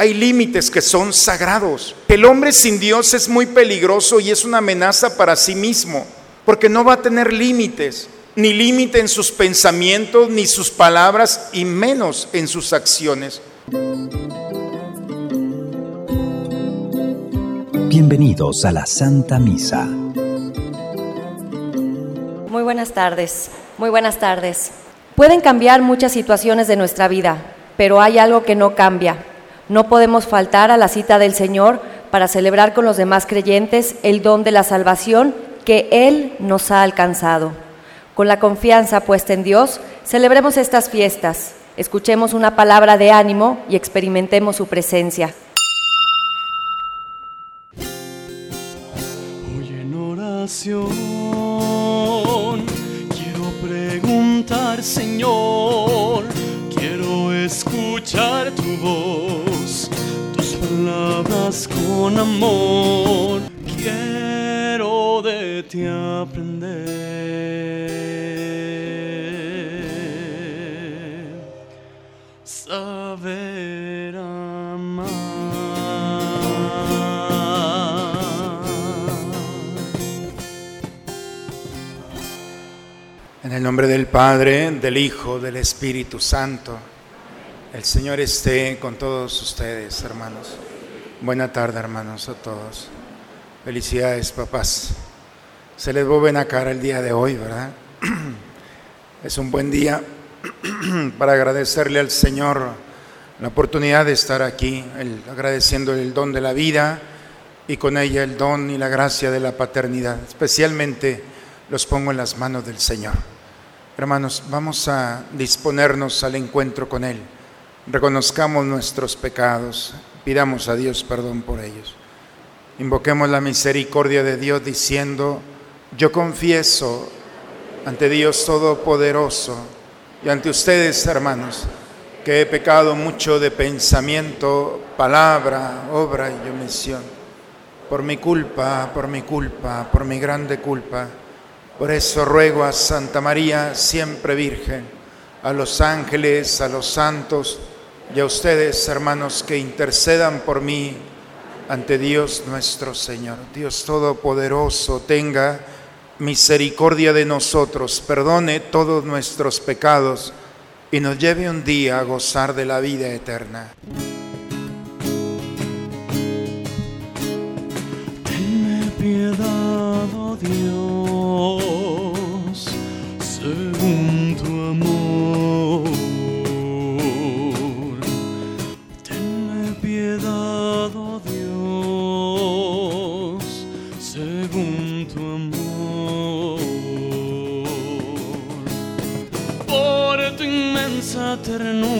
hay límites que son sagrados. El hombre sin Dios es muy peligroso y es una amenaza para sí mismo, porque no va a tener límites, ni límite en sus pensamientos, ni sus palabras, y menos en sus acciones. Bienvenidos a la Santa Misa. Muy buenas tardes, muy buenas tardes. Pueden cambiar muchas situaciones de nuestra vida, pero hay algo que no cambia no podemos faltar a la cita del Señor para celebrar con los demás creyentes el don de la salvación que Él nos ha alcanzado. Con la confianza puesta en Dios, celebremos estas fiestas, escuchemos una palabra de ánimo y experimentemos su presencia. Hoy en oración quiero preguntar, Señor, quiero escuchar tu voz con amor, quiero de ti aprender. Saber amar. En el nombre del Padre, del Hijo, del Espíritu Santo. El Señor esté con todos ustedes, hermanos. Buena tarde, hermanos, a todos. Felicidades, papás. Se les ve buena cara el día de hoy, ¿verdad? Es un buen día para agradecerle al Señor la oportunidad de estar aquí, agradeciendo el don de la vida y con ella el don y la gracia de la paternidad. Especialmente los pongo en las manos del Señor. Hermanos, vamos a disponernos al encuentro con Él reconozcamos nuestros pecados, pidamos a Dios perdón por ellos. Invoquemos la misericordia de Dios diciendo, yo confieso ante Dios Todopoderoso y ante ustedes, hermanos, que he pecado mucho de pensamiento, palabra, obra y omisión. Por mi culpa, por mi culpa, por mi grande culpa. Por eso ruego a Santa María, siempre Virgen, a los ángeles, a los santos, y a ustedes, hermanos, que intercedan por mí ante Dios nuestro Señor. Dios Todopoderoso, tenga misericordia de nosotros, perdone todos nuestros pecados y nos lleve un día a gozar de la vida eterna. Tenme piedad, oh Dios, terno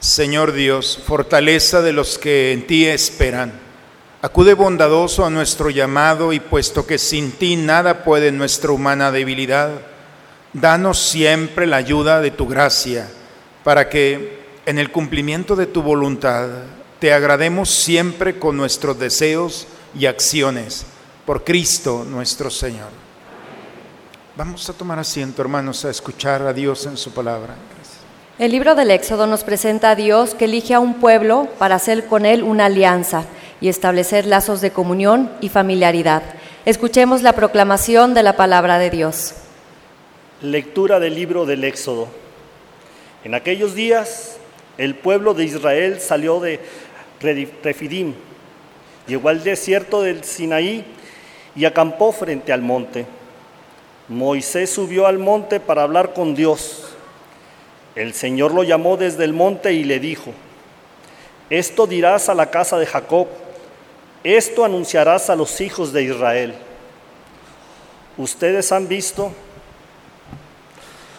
Señor Dios, fortaleza de los que en ti esperan. Acude bondadoso a nuestro llamado y puesto que sin ti nada puede nuestra humana debilidad, Danos siempre la ayuda de tu gracia, para que en el cumplimiento de tu voluntad te agrademos siempre con nuestros deseos y acciones, por Cristo nuestro Señor. Vamos a tomar asiento, hermanos, a escuchar a Dios en su palabra. El libro del Éxodo nos presenta a Dios que elige a un pueblo para hacer con él una alianza y establecer lazos de comunión y familiaridad. Escuchemos la proclamación de la palabra de Dios. Lectura del libro del Éxodo. En aquellos días el pueblo de Israel salió de Refidim, llegó al desierto del Sinaí y acampó frente al monte. Moisés subió al monte para hablar con Dios. El Señor lo llamó desde el monte y le dijo, esto dirás a la casa de Jacob, esto anunciarás a los hijos de Israel. Ustedes han visto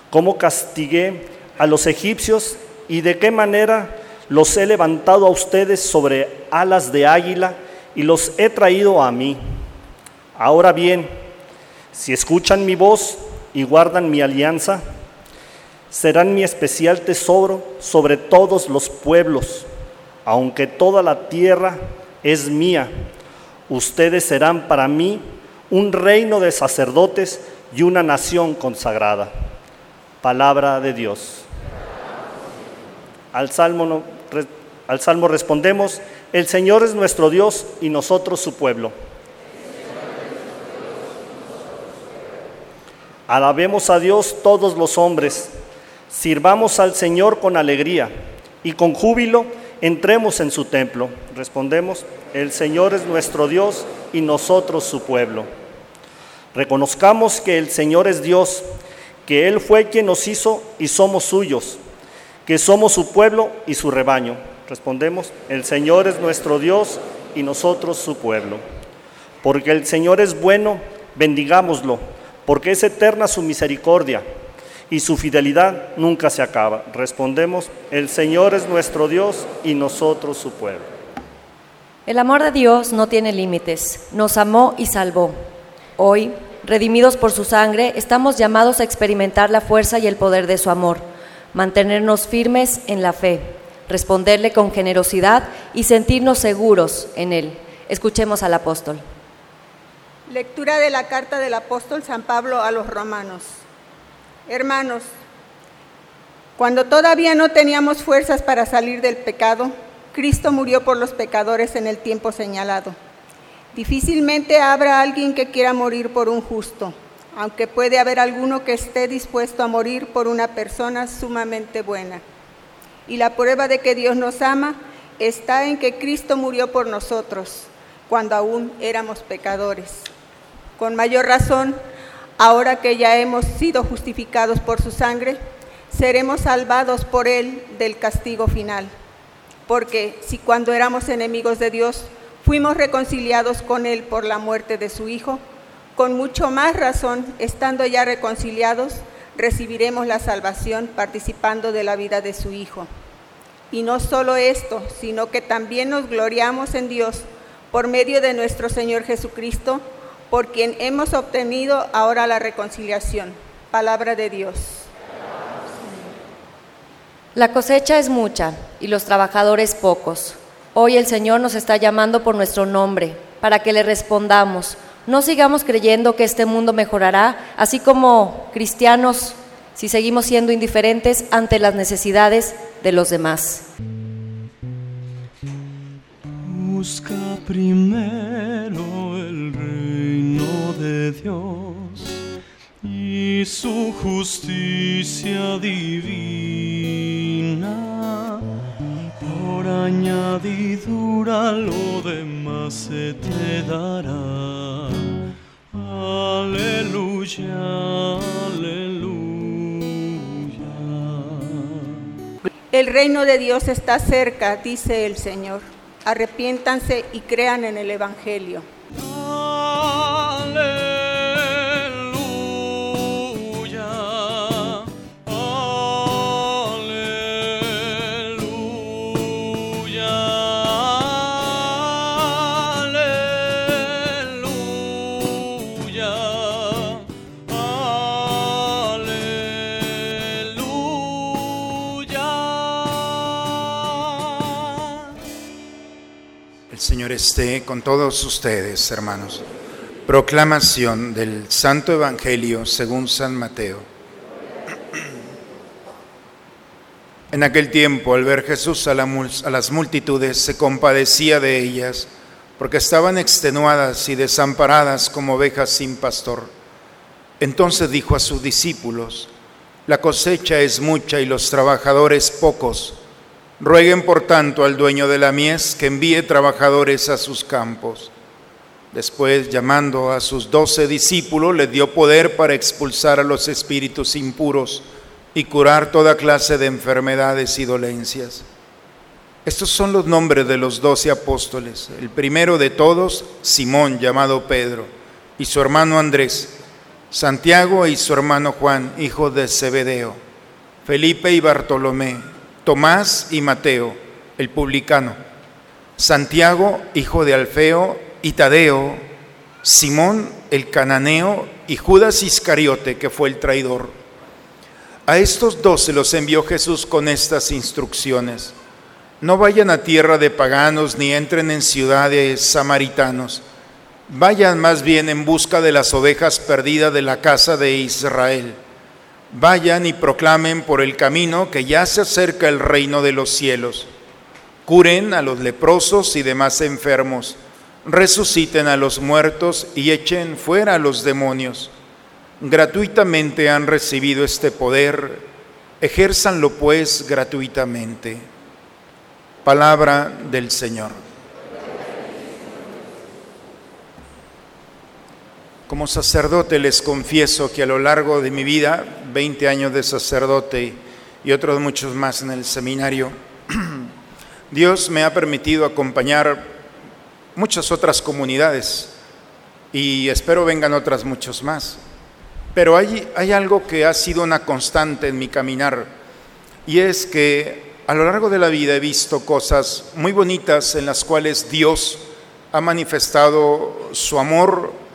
cómo castigué a los egipcios y de qué manera los he levantado a ustedes sobre alas de águila y los he traído a mí. Ahora bien, si escuchan mi voz y guardan mi alianza, serán mi especial tesoro sobre todos los pueblos, aunque toda la tierra es mía. Ustedes serán para mí un reino de sacerdotes y una nación consagrada. Palabra de Dios. Al salmo, al salmo respondemos, el Señor es nuestro Dios y nosotros su pueblo. Alabemos a Dios todos los hombres, sirvamos al Señor con alegría y con júbilo entremos en su templo. Respondemos, el Señor es nuestro Dios y nosotros su pueblo. Reconozcamos que el Señor es Dios, que Él fue quien nos hizo y somos suyos, que somos su pueblo y su rebaño. Respondemos, el Señor es nuestro Dios y nosotros su pueblo. Porque el Señor es bueno, bendigámoslo, porque es eterna su misericordia y su fidelidad nunca se acaba. Respondemos, el Señor es nuestro Dios y nosotros su pueblo. El amor de Dios no tiene límites, nos amó y salvó. Hoy, redimidos por su sangre, estamos llamados a experimentar la fuerza y el poder de su amor, mantenernos firmes en la fe, responderle con generosidad y sentirnos seguros en Él. Escuchemos al apóstol. Lectura de la carta del apóstol San Pablo a los romanos. Hermanos, cuando todavía no teníamos fuerzas para salir del pecado, Cristo murió por los pecadores en el tiempo señalado. Difícilmente habrá alguien que quiera morir por un justo, aunque puede haber alguno que esté dispuesto a morir por una persona sumamente buena. Y la prueba de que Dios nos ama está en que Cristo murió por nosotros cuando aún éramos pecadores. Con mayor razón, ahora que ya hemos sido justificados por su sangre, seremos salvados por Él del castigo final. Porque si cuando éramos enemigos de Dios fuimos reconciliados con Él por la muerte de su Hijo, con mucho más razón, estando ya reconciliados, recibiremos la salvación participando de la vida de su Hijo. Y no solo esto, sino que también nos gloriamos en Dios por medio de nuestro Señor Jesucristo, por quien hemos obtenido ahora la reconciliación. Palabra de Dios. La cosecha es mucha y los trabajadores pocos. Hoy el Señor nos está llamando por nuestro nombre, para que le respondamos. No sigamos creyendo que este mundo mejorará, así como cristianos, si seguimos siendo indiferentes ante las necesidades de los demás. Busca primero el reino de Dios y su justicia divina. Por añadidura lo demás se te dará. Aleluya, aleluya. El reino de Dios está cerca, dice el Señor. Arrepiéntanse y crean en el Evangelio. Señor esté con todos ustedes, hermanos. Proclamación del Santo Evangelio según San Mateo. En aquel tiempo, al ver Jesús a, las multitudes, se compadecía de ellas, porque estaban extenuadas y desamparadas como ovejas sin pastor. Entonces dijo a sus discípulos, la cosecha es mucha y los trabajadores pocos. Rueguen por tanto al dueño de la mies que envíe trabajadores a sus campos. Después, llamando a sus doce discípulos, les dio poder para expulsar a los espíritus impuros y curar toda clase de enfermedades y dolencias. Estos son los nombres de los doce apóstoles. El primero de todos, Simón, llamado Pedro, y su hermano Andrés, Santiago y su hermano Juan, hijo de Zebedeo, Felipe y Bartolomé, Tomás y Mateo, el publicano, Santiago, hijo de Alfeo, y Tadeo, Simón el cananeo y Judas Iscariote, que fue el traidor. A estos dos los envió Jesús con estas instrucciones. No vayan a tierra de paganos ni entren en ciudades samaritanos. Vayan más bien en busca de las ovejas perdidas de la casa de Israel. Vayan y proclamen por el camino que ya se acerca el reino de los cielos. Curen a los leprosos y demás enfermos resuciten a los muertos y echen fuera a los demonios. Gratuitamente han recibido este poder, ejérzanlo pues gratuitamente. Palabra del Señor. Como sacerdote les confieso que a lo largo de mi vida, 20 años de sacerdote y otros muchos más en el seminario, Dios me ha permitido acompañar muchas otras comunidades y espero vengan otras muchos más. Pero hay, hay algo que ha sido una constante en mi caminar y es que a lo largo de la vida he visto cosas muy bonitas en las cuales Dios ha manifestado su amor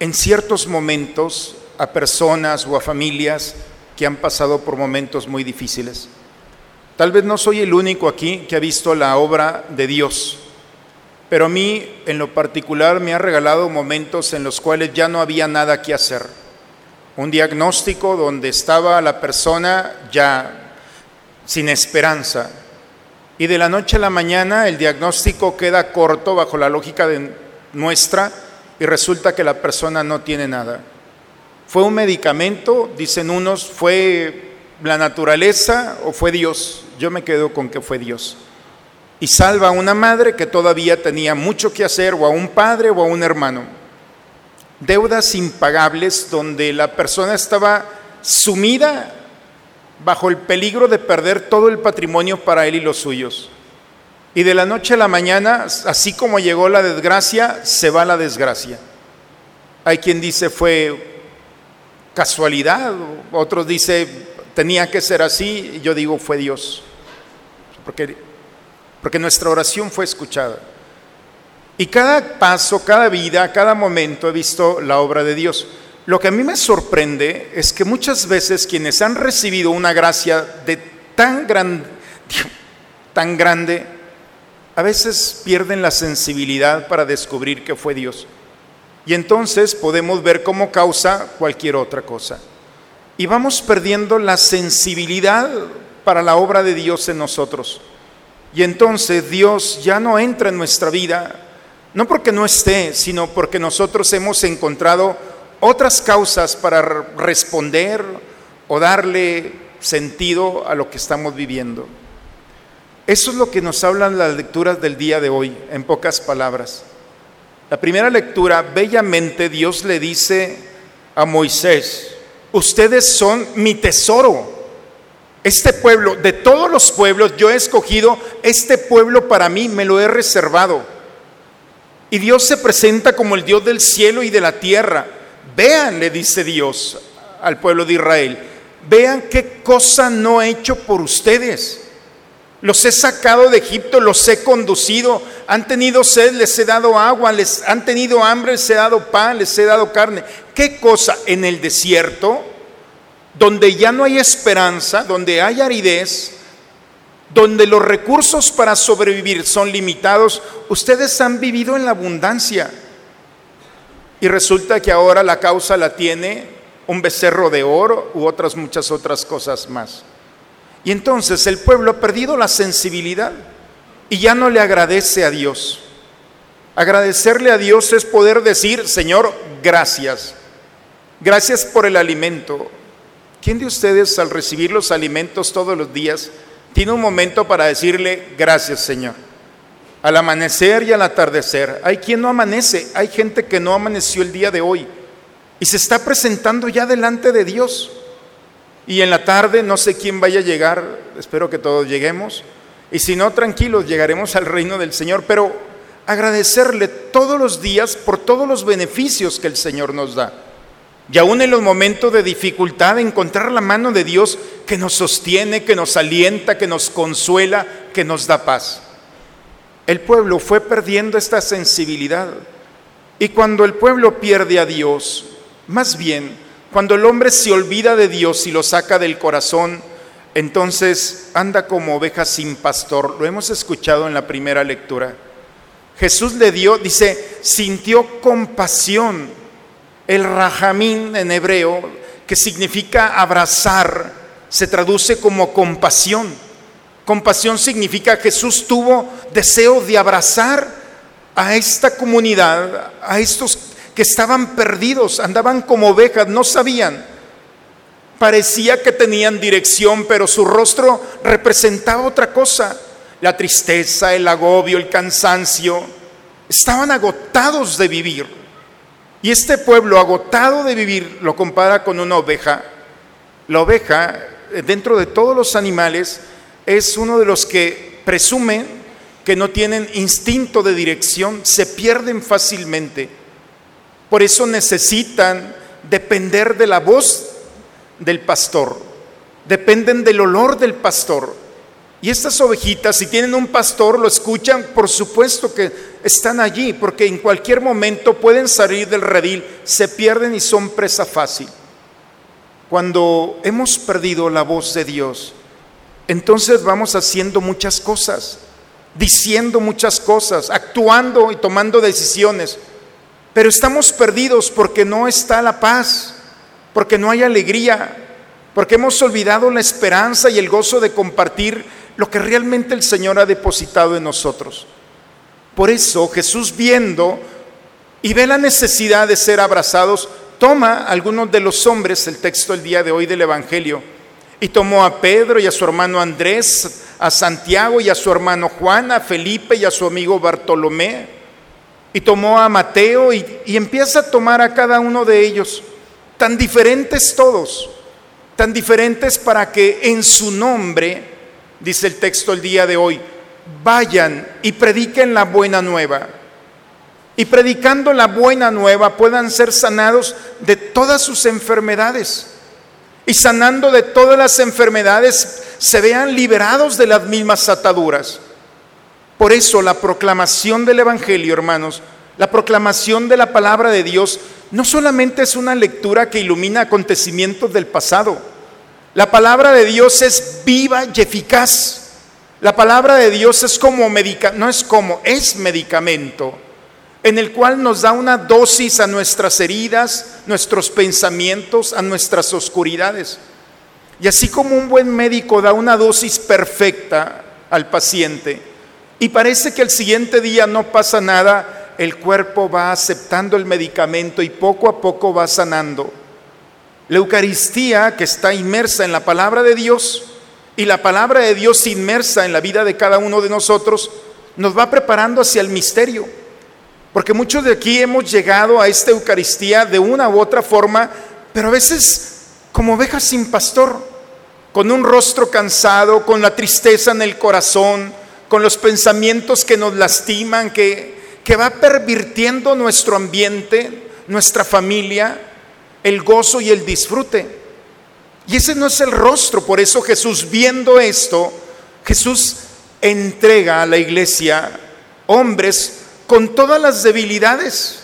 en ciertos momentos a personas o a familias que han pasado por momentos muy difíciles. Tal vez no soy el único aquí que ha visto la obra de Dios pero a mí en lo particular me ha regalado momentos en los cuales ya no había nada que hacer. Un diagnóstico donde estaba la persona ya sin esperanza. Y de la noche a la mañana el diagnóstico queda corto bajo la lógica de nuestra y resulta que la persona no tiene nada. ¿Fue un medicamento? Dicen unos, ¿fue la naturaleza o fue Dios? Yo me quedo con que fue Dios y salva a una madre que todavía tenía mucho que hacer, o a un padre o a un hermano. Deudas impagables donde la persona estaba sumida bajo el peligro de perder todo el patrimonio para él y los suyos. Y de la noche a la mañana, así como llegó la desgracia, se va la desgracia. Hay quien dice fue casualidad, otros dice tenía que ser así, yo digo fue Dios. Porque porque nuestra oración fue escuchada. Y cada paso, cada vida, cada momento he visto la obra de Dios. Lo que a mí me sorprende es que muchas veces quienes han recibido una gracia de tan, gran, tan grande, a veces pierden la sensibilidad para descubrir que fue Dios. Y entonces podemos ver cómo causa cualquier otra cosa. Y vamos perdiendo la sensibilidad para la obra de Dios en nosotros. Y entonces Dios ya no entra en nuestra vida, no porque no esté, sino porque nosotros hemos encontrado otras causas para responder o darle sentido a lo que estamos viviendo. Eso es lo que nos hablan las lecturas del día de hoy, en pocas palabras. La primera lectura, bellamente Dios le dice a Moisés, ustedes son mi tesoro. Este pueblo, de todos los pueblos, yo he escogido este pueblo para mí, me lo he reservado. Y Dios se presenta como el Dios del cielo y de la tierra. Vean, le dice Dios al pueblo de Israel, vean qué cosa no he hecho por ustedes. Los he sacado de Egipto, los he conducido, han tenido sed, les he dado agua, les han tenido hambre, les he dado pan, les he dado carne. ¿Qué cosa? En el desierto donde ya no hay esperanza, donde hay aridez, donde los recursos para sobrevivir son limitados, ustedes han vivido en la abundancia. Y resulta que ahora la causa la tiene un becerro de oro u otras muchas otras cosas más. Y entonces el pueblo ha perdido la sensibilidad y ya no le agradece a Dios. Agradecerle a Dios es poder decir, Señor, gracias. Gracias por el alimento. ¿Quién de ustedes al recibir los alimentos todos los días tiene un momento para decirle gracias Señor? Al amanecer y al atardecer. Hay quien no amanece, hay gente que no amaneció el día de hoy y se está presentando ya delante de Dios. Y en la tarde no sé quién vaya a llegar, espero que todos lleguemos. Y si no, tranquilos, llegaremos al reino del Señor. Pero agradecerle todos los días por todos los beneficios que el Señor nos da. Y aún en los momentos de dificultad, encontrar la mano de Dios que nos sostiene, que nos alienta, que nos consuela, que nos da paz. El pueblo fue perdiendo esta sensibilidad. Y cuando el pueblo pierde a Dios, más bien, cuando el hombre se olvida de Dios y lo saca del corazón, entonces anda como oveja sin pastor. Lo hemos escuchado en la primera lectura. Jesús le dio, dice, sintió compasión el rajamín en hebreo, que significa abrazar, se traduce como compasión. Compasión significa Jesús tuvo deseo de abrazar a esta comunidad, a estos que estaban perdidos, andaban como ovejas, no sabían. Parecía que tenían dirección, pero su rostro representaba otra cosa. La tristeza, el agobio, el cansancio. Estaban agotados de vivir. Y este pueblo agotado de vivir lo compara con una oveja. La oveja, eh, dentro de todos los animales, es uno de los que presume que no tienen instinto de dirección, se pierden fácilmente. Por eso necesitan depender de la voz del pastor, dependen del olor del pastor. Y estas ovejitas, si tienen un pastor, lo escuchan, por supuesto que están allí, porque en cualquier momento pueden salir del redil, se pierden y son presa fácil. Cuando hemos perdido la voz de Dios, entonces vamos haciendo muchas cosas, diciendo muchas cosas, actuando y tomando decisiones, pero estamos perdidos porque no está la paz, porque no hay alegría, porque hemos olvidado la esperanza y el gozo de compartir lo que realmente el Señor ha depositado en nosotros. Por eso Jesús viendo y ve la necesidad de ser abrazados, toma a algunos de los hombres, el texto el día de hoy del Evangelio, y tomó a Pedro y a su hermano Andrés, a Santiago y a su hermano Juan, a Felipe y a su amigo Bartolomé, y tomó a Mateo y, empieza a tomar a cada uno de ellos, tan diferentes todos, tan diferentes para que en su nombre dice el texto el día de hoy, vayan y prediquen la buena nueva. Y predicando la buena nueva puedan ser sanados de todas sus enfermedades. Y sanando de todas las enfermedades se vean liberados de las mismas ataduras. Por eso la proclamación del Evangelio, hermanos, la proclamación de la palabra de Dios no solamente es una lectura que ilumina acontecimientos del pasado, la palabra de Dios es viva y eficaz. La palabra de Dios es como medicamento, no es como, es medicamento, en el cual nos da una dosis a nuestras heridas, nuestros pensamientos, a nuestras oscuridades. Y así como un buen médico da una dosis perfecta al paciente y parece que el siguiente día no pasa nada, el cuerpo va aceptando el medicamento y poco a poco va sanando. La Eucaristía que está inmersa en la palabra de Dios y la palabra de Dios inmersa en la vida de cada uno de nosotros nos va preparando hacia el misterio. Porque muchos de aquí hemos llegado a esta Eucaristía de una u otra forma, pero a veces como ovejas sin pastor, con un rostro cansado, con la tristeza en el corazón, con los pensamientos que nos lastiman, que, que va pervirtiendo nuestro ambiente, nuestra familia, el gozo y el disfrute. Y ese no es el rostro, por eso Jesús viendo esto, Jesús entrega a la iglesia hombres con todas las debilidades,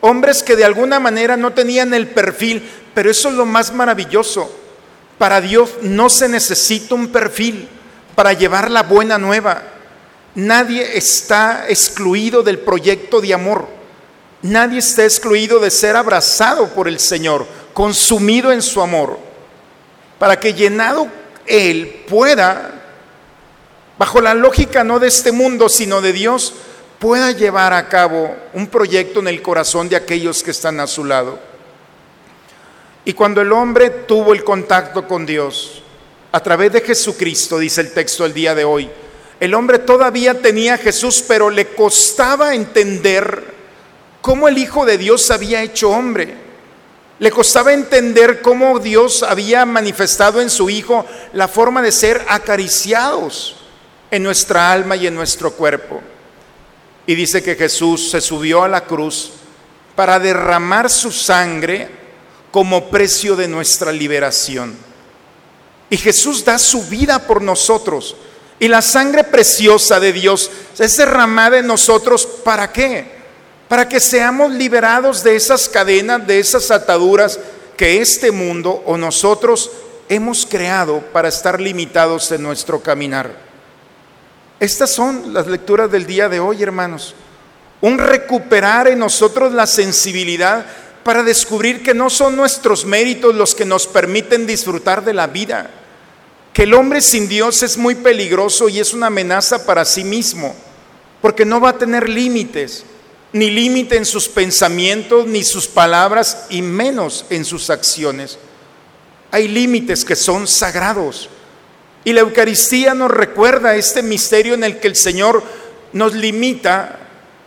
hombres que de alguna manera no tenían el perfil, pero eso es lo más maravilloso. Para Dios no se necesita un perfil, para llevar la buena nueva. Nadie está excluido del proyecto de amor. Nadie está excluido de ser abrazado por el Señor, consumido en su amor, para que llenado Él pueda, bajo la lógica no de este mundo, sino de Dios, pueda llevar a cabo un proyecto en el corazón de aquellos que están a su lado. Y cuando el hombre tuvo el contacto con Dios, a través de Jesucristo, dice el texto el día de hoy, el hombre todavía tenía a Jesús, pero le costaba entender cómo el Hijo de Dios había hecho hombre. Le costaba entender cómo Dios había manifestado en su Hijo la forma de ser acariciados en nuestra alma y en nuestro cuerpo. Y dice que Jesús se subió a la cruz para derramar su sangre como precio de nuestra liberación. Y Jesús da su vida por nosotros. Y la sangre preciosa de Dios es derramada en nosotros. ¿Para qué? Para que seamos liberados de esas cadenas, de esas ataduras que este mundo o nosotros hemos creado para estar limitados en nuestro caminar. Estas son las lecturas del día de hoy, hermanos. Un recuperar en nosotros la sensibilidad para descubrir que no son nuestros méritos los que nos permiten disfrutar de la vida, que el hombre sin Dios es muy peligroso y es una amenaza para sí mismo, porque no va a tener límites, ni límite en sus pensamientos, ni sus palabras, y menos en sus acciones. Hay límites que son sagrados. Y la Eucaristía nos recuerda este misterio en el que el Señor nos limita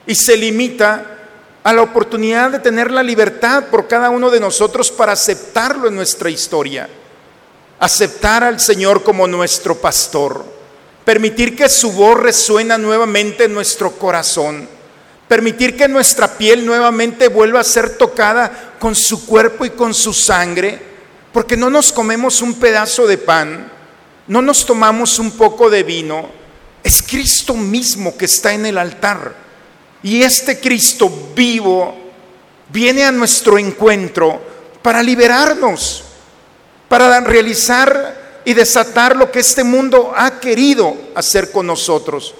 y se limita a la oportunidad de tener la libertad por cada uno de nosotros para aceptarlo en nuestra historia, aceptar al Señor como nuestro pastor, permitir que su voz resuena nuevamente en nuestro corazón, permitir que nuestra piel nuevamente vuelva a ser tocada con su cuerpo y con su sangre, porque no nos comemos un pedazo de pan, no nos tomamos un poco de vino, es Cristo mismo que está en el altar. Y este Cristo vivo viene a nuestro encuentro para liberarnos, para realizar y desatar lo que este mundo ha querido hacer con nosotros.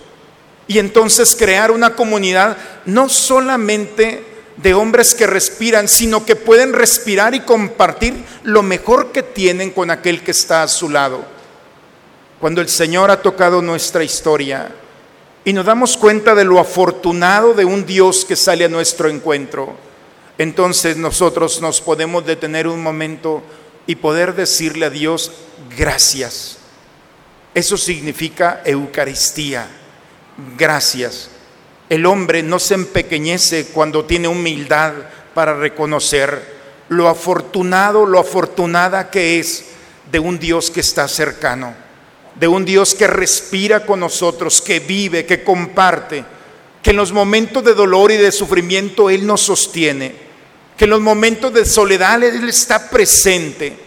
Y entonces crear una comunidad no solamente de hombres que respiran, sino que pueden respirar y compartir lo mejor que tienen con aquel que está a su lado. Cuando el Señor ha tocado nuestra historia, y nos damos cuenta de lo afortunado de un Dios que sale a nuestro encuentro, entonces nosotros nos podemos detener un momento y poder decirle a Dios gracias. Eso significa Eucaristía, gracias. El hombre no se empequeñece cuando tiene humildad para reconocer lo afortunado, lo afortunada que es de un Dios que está cercano de un Dios que respira con nosotros, que vive, que comparte, que en los momentos de dolor y de sufrimiento Él nos sostiene, que en los momentos de soledad Él está presente,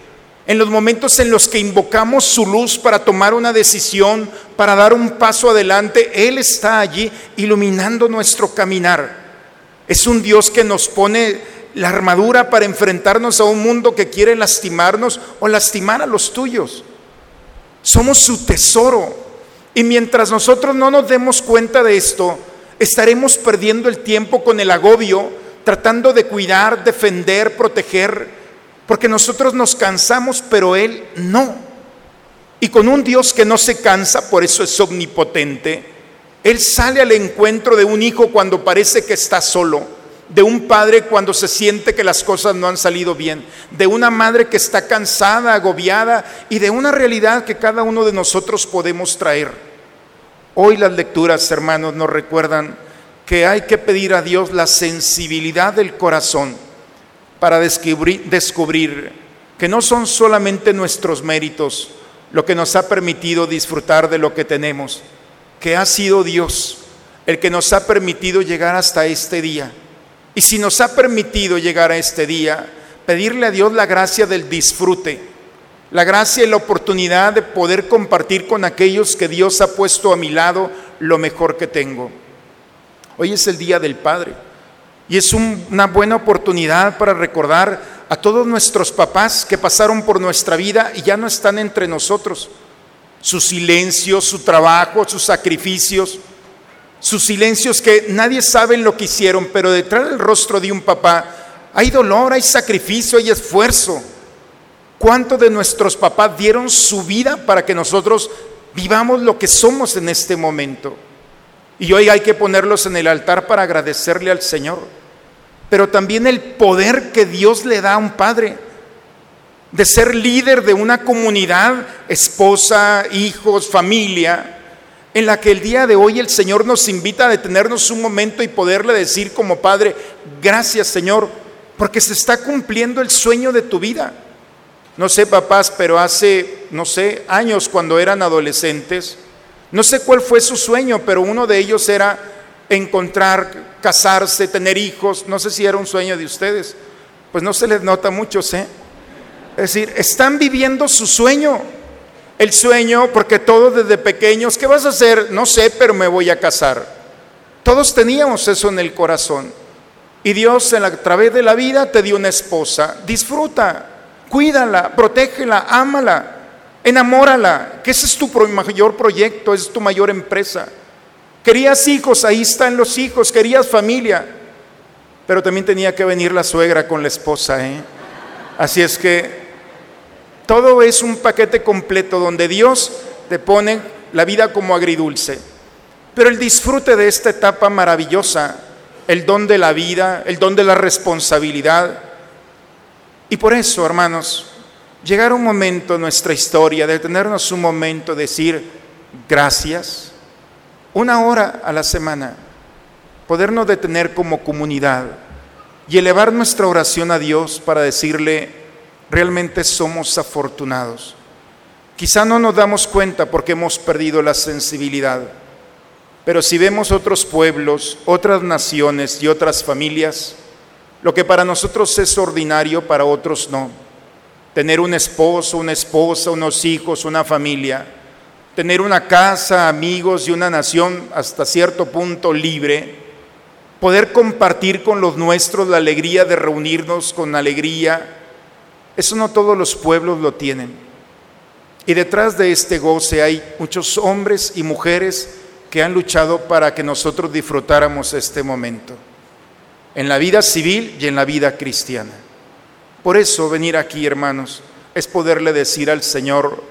en los momentos en los que invocamos su luz para tomar una decisión, para dar un paso adelante, Él está allí iluminando nuestro caminar. Es un Dios que nos pone la armadura para enfrentarnos a un mundo que quiere lastimarnos o lastimar a los tuyos. Somos su tesoro. Y mientras nosotros no nos demos cuenta de esto, estaremos perdiendo el tiempo con el agobio, tratando de cuidar, defender, proteger, porque nosotros nos cansamos, pero Él no. Y con un Dios que no se cansa, por eso es omnipotente, Él sale al encuentro de un hijo cuando parece que está solo de un padre cuando se siente que las cosas no han salido bien, de una madre que está cansada, agobiada y de una realidad que cada uno de nosotros podemos traer. Hoy las lecturas, hermanos, nos recuerdan que hay que pedir a Dios la sensibilidad del corazón para descubrir, descubrir que no son solamente nuestros méritos lo que nos ha permitido disfrutar de lo que tenemos, que ha sido Dios el que nos ha permitido llegar hasta este día y si nos ha permitido llegar a este día, pedirle a Dios la gracia del disfrute, la gracia y la oportunidad de poder compartir con aquellos que Dios ha puesto a mi lado lo mejor que tengo. Hoy es el Día del Padre y es una buena oportunidad para recordar a todos nuestros papás que pasaron por nuestra vida y ya no están entre nosotros. su silencio, su trabajo, sus sacrificios, sus silencios que nadie sabe lo que hicieron, pero detrás del rostro de un papá hay dolor, hay sacrificio, hay esfuerzo. ¿Cuántos de nuestros papás dieron su vida para que nosotros vivamos lo que somos en este momento? Y hoy hay que ponerlos en el altar para agradecerle al Señor. Pero también el poder que Dios le da a un padre de ser líder de una comunidad, esposa, hijos, familia, en la que el día de hoy el Señor nos invita a detenernos un momento y poderle decir como Padre, gracias Señor, porque se está cumpliendo el sueño de tu vida. No sé, papás, pero hace, no sé, años cuando eran adolescentes, no sé cuál fue su sueño, pero uno de ellos era encontrar, casarse, tener hijos. No sé si era un sueño de ustedes. Pues no se les nota mucho, ¿eh? Es decir, están viviendo su sueño. El sueño, porque todos desde pequeños, ¿qué vas a hacer? No sé, pero me voy a casar. Todos teníamos eso en el corazón. Y Dios a través de la vida te dio una esposa. Disfruta, cuídala, protégela, ámala. Enamórala, que ese es tu mayor proyecto, es tu mayor empresa. Querías hijos, ahí están los hijos, querías familia, pero también tenía que venir la suegra con la esposa. ¿eh? Así es que todo es un paquete completo donde Dios te pone la vida como agridulce. Pero el disfrute de esta etapa maravillosa, el don de la vida, el don de la responsabilidad. Y por eso, hermanos, llegar un momento en nuestra historia, de tenernos un momento, decir gracias, una hora a la semana, podernos detener como comunidad y elevar nuestra oración a Dios para decirle, realmente somos afortunados. Quizá no nos damos cuenta porque hemos perdido la sensibilidad, pero si vemos otros pueblos, otras naciones y otras familias, lo que para nosotros es ordinario, para otros no tener un esposo, una esposa, unos hijos, una familia, tener una casa, amigos y una nación hasta cierto punto libre, poder compartir con los nuestros la alegría de reunirnos con alegría, eso no todos los pueblos lo tienen. Y detrás de este goce hay muchos hombres y mujeres que han luchado para que nosotros disfrutáramos este momento, en la vida civil y en la vida cristiana. Por eso venir aquí, hermanos, es poderle decir al Señor,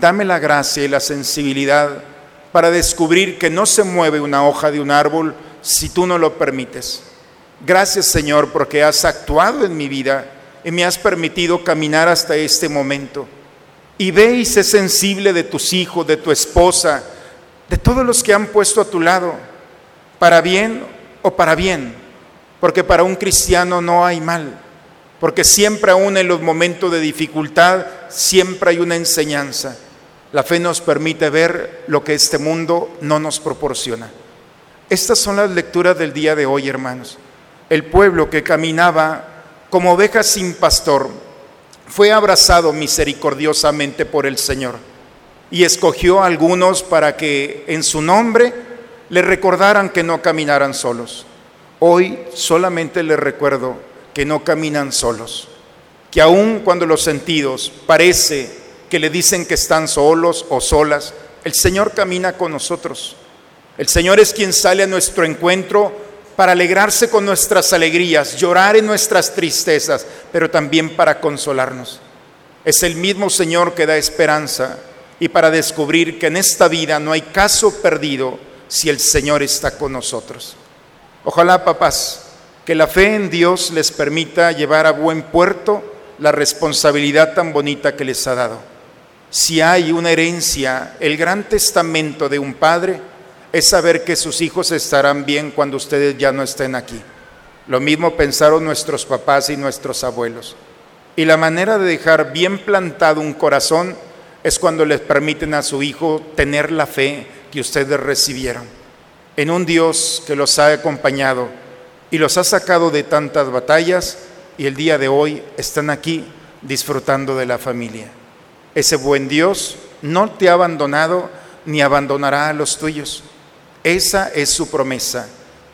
dame la gracia y la sensibilidad para descubrir que no se mueve una hoja de un árbol si tú no lo permites. Gracias Señor porque has actuado en mi vida y me has permitido caminar hasta este momento. Y ve y sensible de tus hijos, de tu esposa, de todos los que han puesto a tu lado, para bien o para bien, porque para un cristiano no hay mal porque siempre aún en los momentos de dificultad, siempre hay una enseñanza. La fe nos permite ver lo que este mundo no nos proporciona. Estas son las lecturas del día de hoy, hermanos. El pueblo que caminaba como oveja sin pastor fue abrazado misericordiosamente por el Señor y escogió a algunos para que en su nombre le recordaran que no caminaran solos. Hoy solamente les recuerdo que no caminan solos, que aun cuando los sentidos parece que le dicen que están solos o solas, el Señor camina con nosotros. El Señor es quien sale a nuestro encuentro para alegrarse con nuestras alegrías, llorar en nuestras tristezas, pero también para consolarnos. Es el mismo Señor que da esperanza y para descubrir que en esta vida no hay caso perdido si el Señor está con nosotros. Ojalá, papás, que la fe en Dios les permita llevar a buen puerto la responsabilidad tan bonita que les ha dado. Si hay una herencia, el gran testamento de un padre es saber que sus hijos estarán bien cuando ustedes ya no estén aquí. Lo mismo pensaron nuestros papás y nuestros abuelos. Y la manera de dejar bien plantado un corazón es cuando les permiten a su hijo tener la fe que ustedes recibieron en un Dios que los ha acompañado y los ha sacado de tantas batallas y el día de hoy están aquí disfrutando de la familia. Ese buen Dios no te ha abandonado ni abandonará a los tuyos. Esa es su promesa.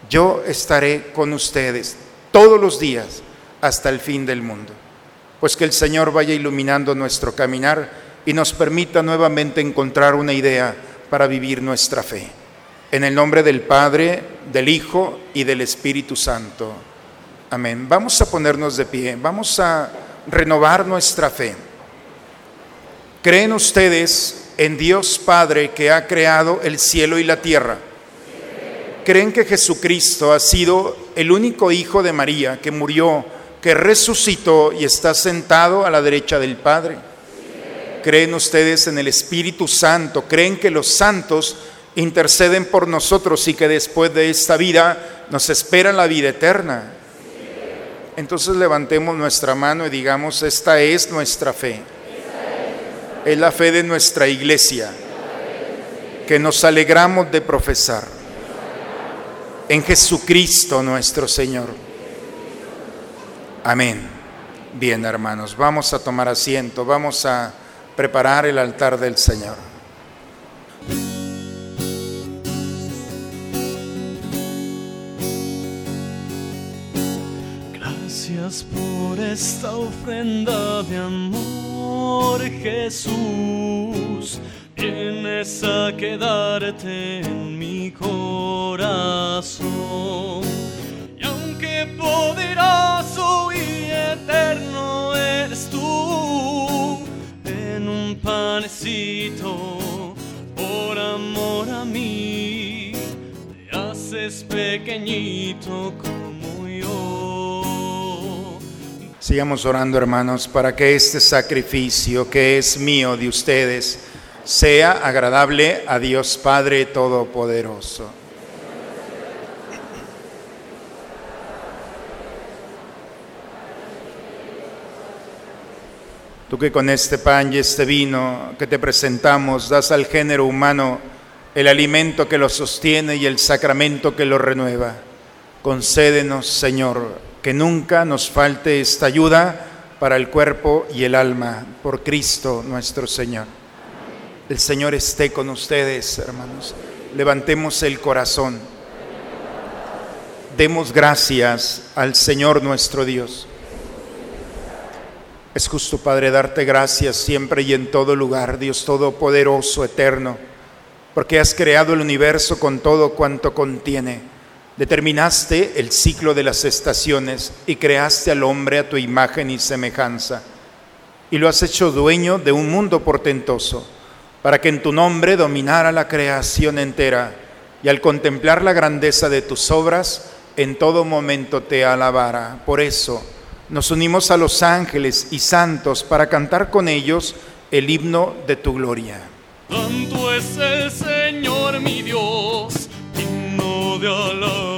Yo estaré con ustedes todos los días hasta el fin del mundo. Pues que el Señor vaya iluminando nuestro caminar y nos permita nuevamente encontrar una idea para vivir nuestra fe. En el nombre del Padre, del Hijo y del Espíritu Santo. Amén. Vamos a ponernos de pie, vamos a renovar nuestra fe. ¿Creen ustedes en Dios Padre que ha creado el cielo y la tierra? ¿Creen que Jesucristo ha sido el único Hijo de María que murió, que resucitó y está sentado a la derecha del Padre? ¿Creen ustedes en el Espíritu Santo? ¿Creen que los santos interceden por nosotros y que después de esta vida nos espera la vida eterna? Entonces levantemos nuestra mano y digamos, esta es nuestra fe. Es la fe de nuestra iglesia que nos alegramos de profesar en Jesucristo nuestro Señor. Amén. Bien, hermanos, vamos a tomar asiento, vamos a preparar el altar del Señor. Por esta ofrenda de amor, Jesús vienes a quedarte en mi corazón. Y aunque poderoso y eterno eres tú, en un panecito, por amor a mí, te haces pequeñito como yo. Sigamos orando, hermanos, para que este sacrificio que es mío de ustedes, sea agradable a Dios Padre Todopoderoso. Tú que con este pan y este vino que te presentamos das al género humano el alimento que lo sostiene y el sacramento que lo renueva, concédenos, Señor, que nunca nos falte esta ayuda para el cuerpo y el alma, por Cristo nuestro Señor. El Señor esté con ustedes, hermanos. Levantemos el corazón. Demos gracias al Señor nuestro Dios. Es justo, Padre, darte gracias siempre y en todo lugar, Dios Todopoderoso, eterno, porque has creado el universo con todo cuanto contiene. Determinaste el ciclo de las estaciones y creaste al hombre a tu imagen y semejanza. Y lo has hecho dueño de un mundo portentoso para que en tu nombre dominara la creación entera y al contemplar la grandeza de tus obras, en todo momento te alabara. Por eso nos unimos a los ángeles y santos para cantar con ellos el himno de tu gloria. Tanto es el Señor mi Dios, de alabanza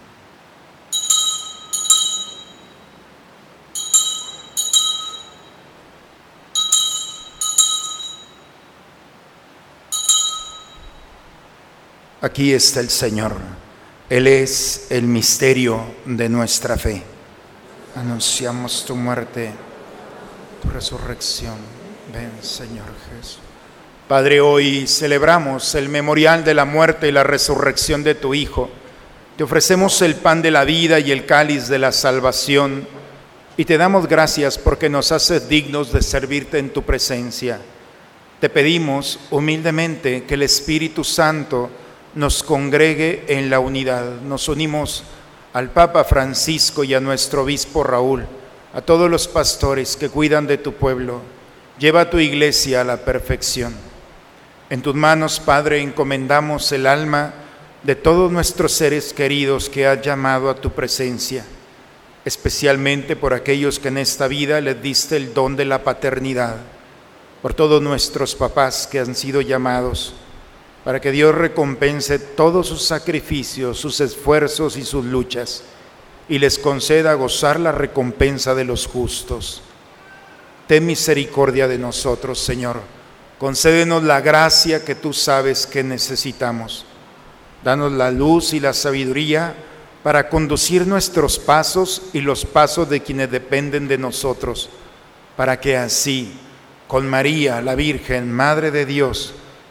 Aquí está el Señor. Él es el misterio de nuestra fe. Anunciamos tu muerte, tu resurrección. Ven, Señor Jesús. Padre, hoy celebramos el memorial de la muerte y la resurrección de tu Hijo. Te ofrecemos el pan de la vida y el cáliz de la salvación y te damos gracias porque nos haces dignos de servirte en tu presencia. Te pedimos humildemente que el Espíritu Santo nos congregue en la unidad. Nos unimos al Papa Francisco y a nuestro obispo Raúl, a todos los pastores que cuidan de tu pueblo. Lleva a tu iglesia a la perfección. En tus manos, Padre, encomendamos el alma de todos nuestros seres queridos que has llamado a tu presencia, especialmente por aquellos que en esta vida les diste el don de la paternidad, por todos nuestros papás que han sido llamados para que Dios recompense todos sus sacrificios, sus esfuerzos y sus luchas, y les conceda gozar la recompensa de los justos. Ten misericordia de nosotros, Señor. Concédenos la gracia que tú sabes que necesitamos. Danos la luz y la sabiduría para conducir nuestros pasos y los pasos de quienes dependen de nosotros, para que así, con María, la Virgen, Madre de Dios,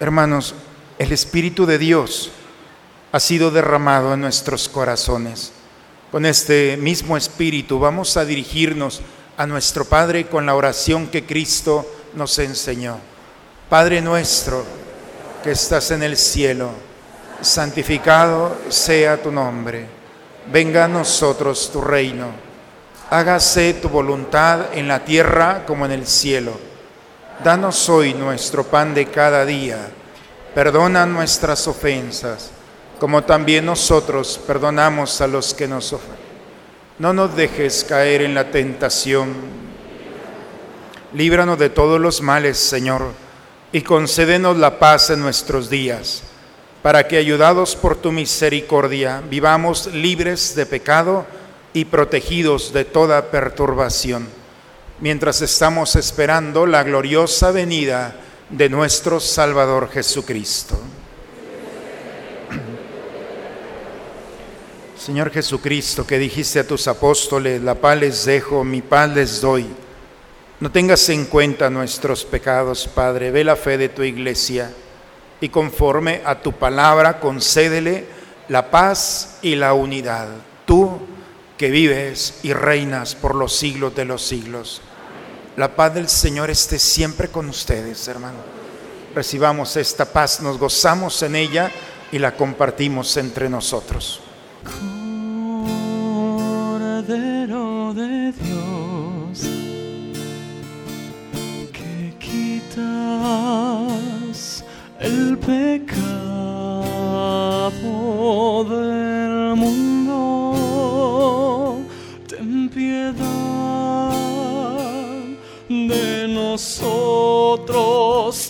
Hermanos, el Espíritu de Dios ha sido derramado en nuestros corazones. Con este mismo Espíritu vamos a dirigirnos a nuestro Padre con la oración que Cristo nos enseñó. Padre nuestro que estás en el cielo, santificado sea tu nombre. Venga a nosotros tu reino. Hágase tu voluntad en la tierra como en el cielo. Danos hoy nuestro pan de cada día. Perdona nuestras ofensas, como también nosotros perdonamos a los que nos ofenden. No nos dejes caer en la tentación. Líbranos de todos los males, Señor, y concédenos la paz en nuestros días, para que, ayudados por tu misericordia, vivamos libres de pecado y protegidos de toda perturbación mientras estamos esperando la gloriosa venida de nuestro Salvador Jesucristo. Señor Jesucristo, que dijiste a tus apóstoles, la paz les dejo, mi paz les doy. No tengas en cuenta nuestros pecados, Padre, ve la fe de tu iglesia y conforme a tu palabra concédele la paz y la unidad. Tú que vives y reinas por los siglos de los siglos. La paz del Señor esté siempre con ustedes, hermano. Recibamos esta paz, nos gozamos en ella y la compartimos entre nosotros. De Dios, que quitas el pecado del nosotros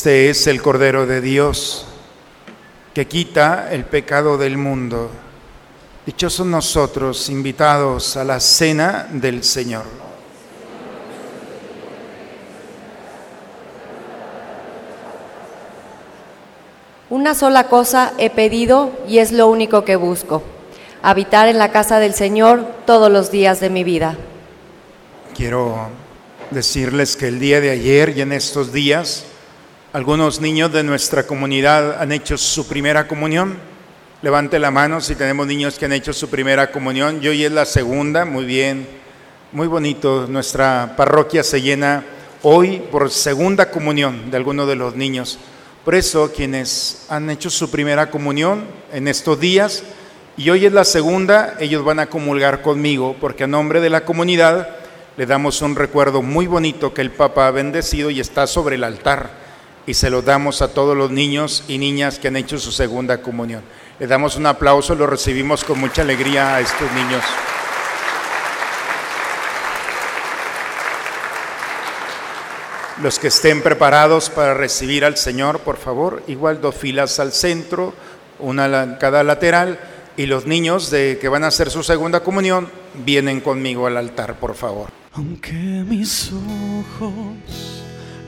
Este es el Cordero de Dios que quita el pecado del mundo. Dichosos nosotros invitados a la cena del Señor. Una sola cosa he pedido y es lo único que busco, habitar en la casa del Señor todos los días de mi vida. Quiero decirles que el día de ayer y en estos días algunos niños de nuestra comunidad han hecho su primera comunión. Levante la mano si tenemos niños que han hecho su primera comunión. Yo hoy es la segunda, muy bien, muy bonito. Nuestra parroquia se llena hoy por segunda comunión de algunos de los niños. Por eso quienes han hecho su primera comunión en estos días y hoy es la segunda, ellos van a comulgar conmigo porque a nombre de la comunidad le damos un recuerdo muy bonito que el Papa ha bendecido y está sobre el altar y se lo damos a todos los niños y niñas que han hecho su segunda comunión. Le damos un aplauso, lo recibimos con mucha alegría a estos niños. Los que estén preparados para recibir al Señor, por favor, igual dos filas al centro, una en cada lateral, y los niños de que van a hacer su segunda comunión vienen conmigo al altar, por favor. Aunque mis ojos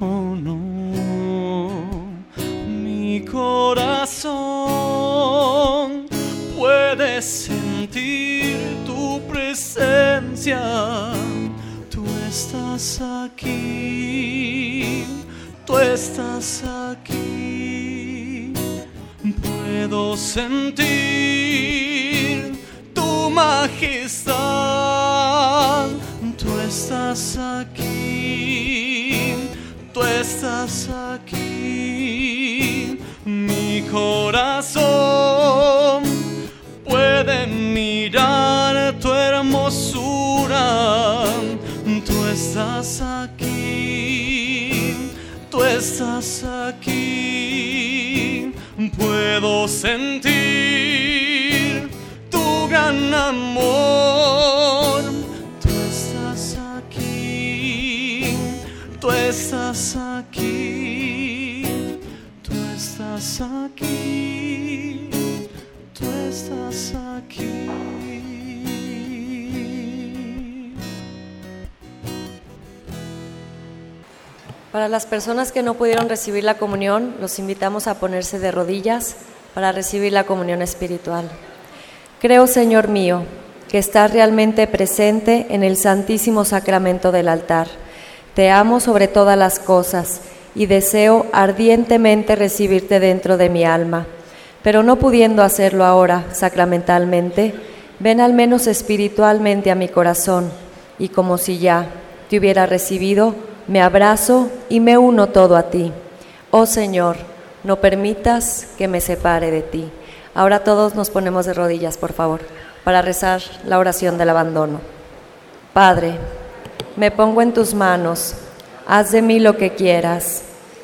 oh no, mi corazón puede sentir tu presencia, tú estás aquí, tú estás aquí, puedo sentir tu majestad, tú estás aquí, tú estás aquí, mi corazón puede mirar tu hermosura, tú estás aquí, tú estás aquí, puedo sentir tu gran amor, aquí, tú estás aquí. Para las personas que no pudieron recibir la comunión, los invitamos a ponerse de rodillas para recibir la comunión espiritual. Creo, Señor mío, que estás realmente presente en el santísimo sacramento del altar. Te amo sobre todas las cosas y deseo ardientemente recibirte dentro de mi alma. Pero no pudiendo hacerlo ahora sacramentalmente, ven al menos espiritualmente a mi corazón y como si ya te hubiera recibido, me abrazo y me uno todo a ti. Oh Señor, no permitas que me separe de ti. Ahora todos nos ponemos de rodillas, por favor, para rezar la oración del abandono. Padre, me pongo en tus manos, haz de mí lo que quieras,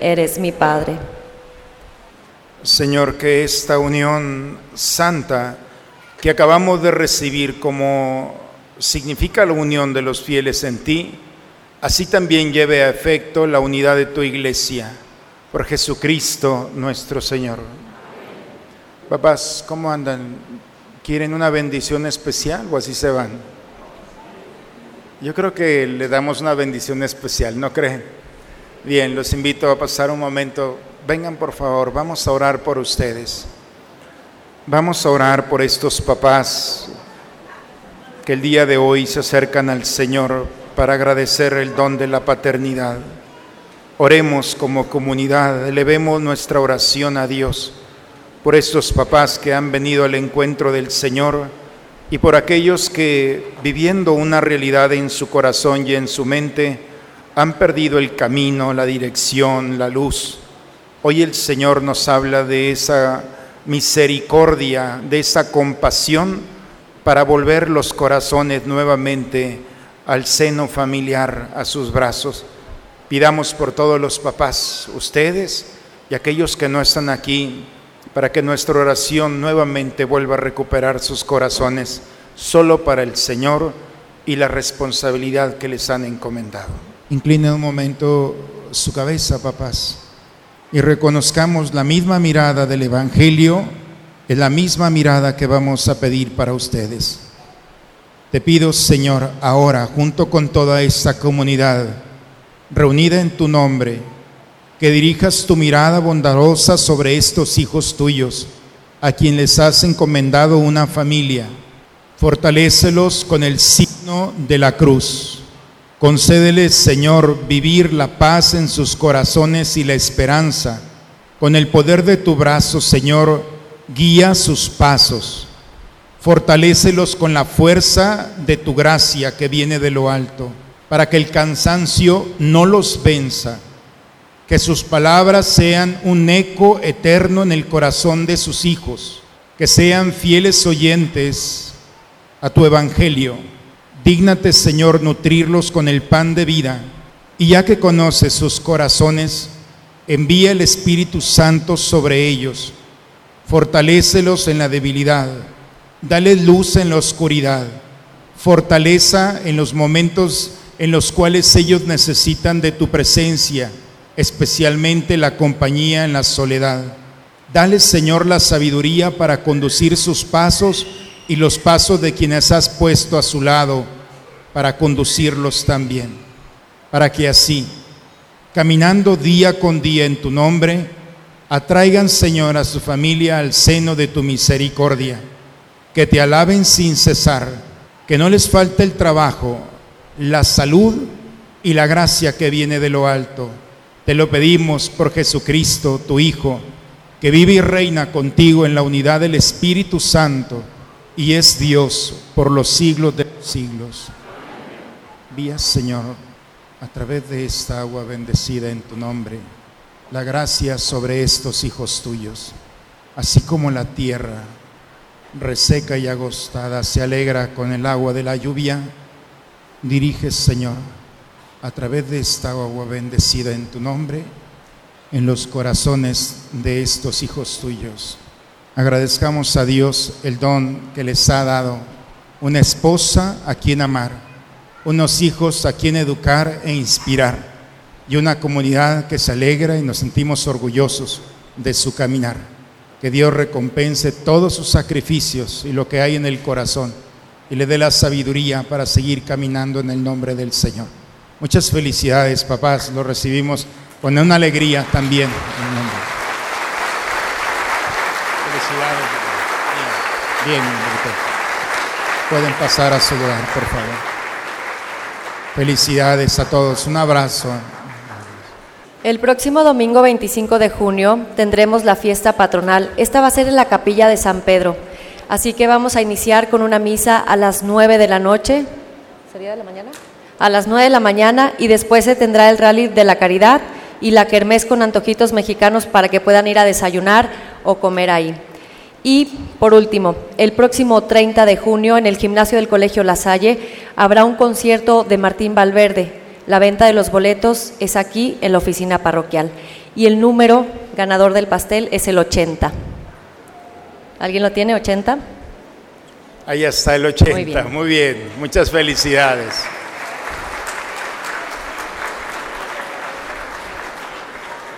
eres mi Padre. Señor, que esta unión santa que acabamos de recibir como significa la unión de los fieles en ti, así también lleve a efecto la unidad de tu iglesia, por Jesucristo nuestro Señor. Papás, ¿cómo andan? ¿Quieren una bendición especial o así se van? Yo creo que le damos una bendición especial, ¿no creen? Bien, los invito a pasar un momento. Vengan por favor, vamos a orar por ustedes. Vamos a orar por estos papás que el día de hoy se acercan al Señor para agradecer el don de la paternidad. Oremos como comunidad, elevemos nuestra oración a Dios por estos papás que han venido al encuentro del Señor y por aquellos que viviendo una realidad en su corazón y en su mente han perdido el camino, la dirección, la luz. Hoy el Señor nos habla de esa misericordia, de esa compasión para volver los corazones nuevamente al seno familiar, a sus brazos. Pidamos por todos los papás, ustedes y aquellos que no están aquí, para que nuestra oración nuevamente vuelva a recuperar sus corazones solo para el Señor y la responsabilidad que les han encomendado. Inclinen un momento su cabeza, papás y reconozcamos la misma mirada del Evangelio, es la misma mirada que vamos a pedir para ustedes. Te pido, Señor, ahora, junto con toda esta comunidad reunida en tu nombre, que dirijas tu mirada bondadosa sobre estos hijos tuyos, a quien les has encomendado una familia. Fortalécelos con el signo de la cruz Concédeles, Señor, vivir la paz en sus corazones y la esperanza. Con el poder de tu brazo, Señor, guía sus pasos. Fortalécelos con la fuerza de tu gracia que viene de lo alto, para que el cansancio no los venza. Que sus palabras sean un eco eterno en el corazón de sus hijos, que sean fieles oyentes a tu evangelio Dígnate, Señor, nutrirlos con el pan de vida, y ya que conoces sus corazones, envía el Espíritu Santo sobre ellos, fortalécelos en la debilidad, dale luz en la oscuridad, fortaleza en los momentos en los cuales ellos necesitan de tu presencia, especialmente la compañía en la soledad. Dale, Señor, la sabiduría para conducir sus pasos y los pasos de quienes has puesto a su lado para conducirlos también, para que así, caminando día con día en tu nombre, atraigan, Señor, a su familia al seno de tu misericordia, que te alaben sin cesar, que no les falte el trabajo, la salud y la gracia que viene de lo alto. Te lo pedimos por Jesucristo, tu Hijo, que vive y reina contigo en la unidad del Espíritu Santo y es Dios por los siglos de los siglos. Señor, a través de esta agua bendecida en tu nombre, la gracia sobre estos hijos tuyos, así como la tierra reseca y agostada se alegra con el agua de la lluvia, diriges, Señor, a través de esta agua bendecida en tu nombre, en los corazones de estos hijos tuyos. Agradezcamos a Dios el don que les ha dado, una esposa a quien amar unos hijos a quien educar e inspirar y una comunidad que se alegra y nos sentimos orgullosos de su caminar. Que Dios recompense todos sus sacrificios y lo que hay en el corazón y le dé la sabiduría para seguir caminando en el nombre del Señor. Muchas felicidades, papás, lo recibimos con una alegría también. Felicidades. Bien, bien, pueden pasar a su lugar, por favor. Felicidades a todos, un abrazo. El próximo domingo 25 de junio tendremos la fiesta patronal. Esta va a ser en la capilla de San Pedro. Así que vamos a iniciar con una misa a las 9 de la noche. ¿Sería de la mañana? A las 9 de la mañana y después se tendrá el rally de la caridad y la kermés con antojitos mexicanos para que puedan ir a desayunar o comer ahí. Y por último, el próximo 30 de junio en el gimnasio del Colegio La Salle habrá un concierto de Martín Valverde. La venta de los boletos es aquí en la oficina parroquial y el número ganador del pastel es el 80. ¿Alguien lo tiene, 80? Ahí está el 80, muy bien, muy bien. muchas felicidades.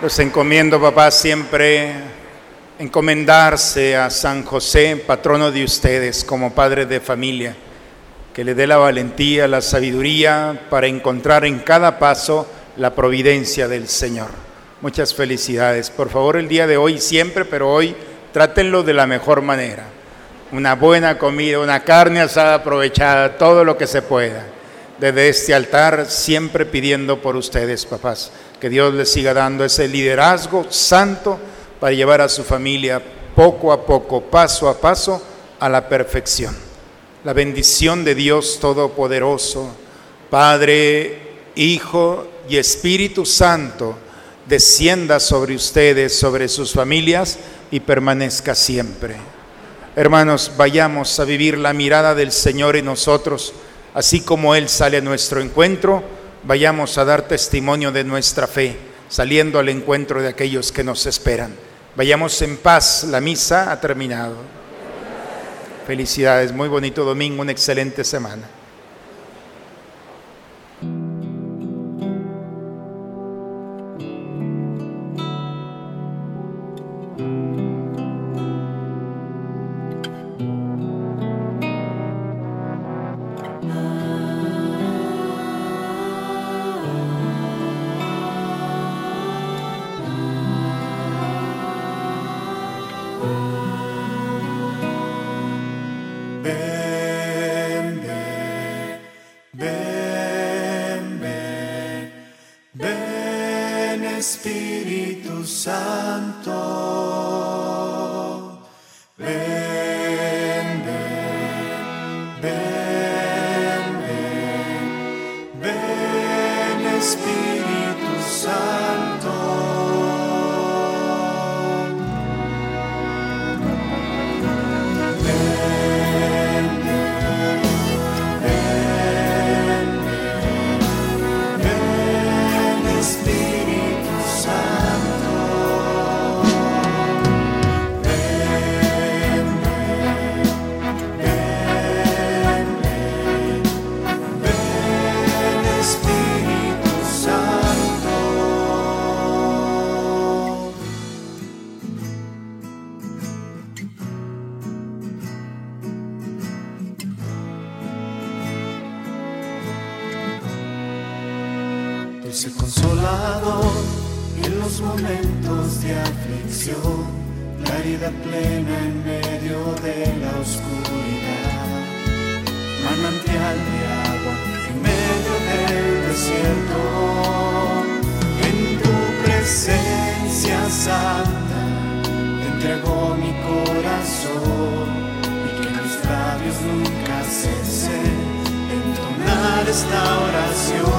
Los encomiendo, papá, siempre encomendarse a San José, patrono de ustedes, como padre de familia, que le dé la valentía, la sabiduría para encontrar en cada paso la providencia del Señor. Muchas felicidades. Por favor, el día de hoy siempre, pero hoy trátenlo de la mejor manera. Una buena comida, una carne asada aprovechada, todo lo que se pueda. Desde este altar, siempre pidiendo por ustedes, papás, que Dios les siga dando ese liderazgo santo para llevar a su familia poco a poco, paso a paso, a la perfección. La bendición de Dios Todopoderoso, Padre, Hijo y Espíritu Santo, descienda sobre ustedes, sobre sus familias y permanezca siempre. Hermanos, vayamos a vivir la mirada del Señor en nosotros, así como Él sale a nuestro encuentro, vayamos a dar testimonio de nuestra fe, saliendo al encuentro de aquellos que nos esperan. Vayamos en paz, la misa ha terminado. Felicidades, muy bonito domingo, una excelente semana. Esta oración.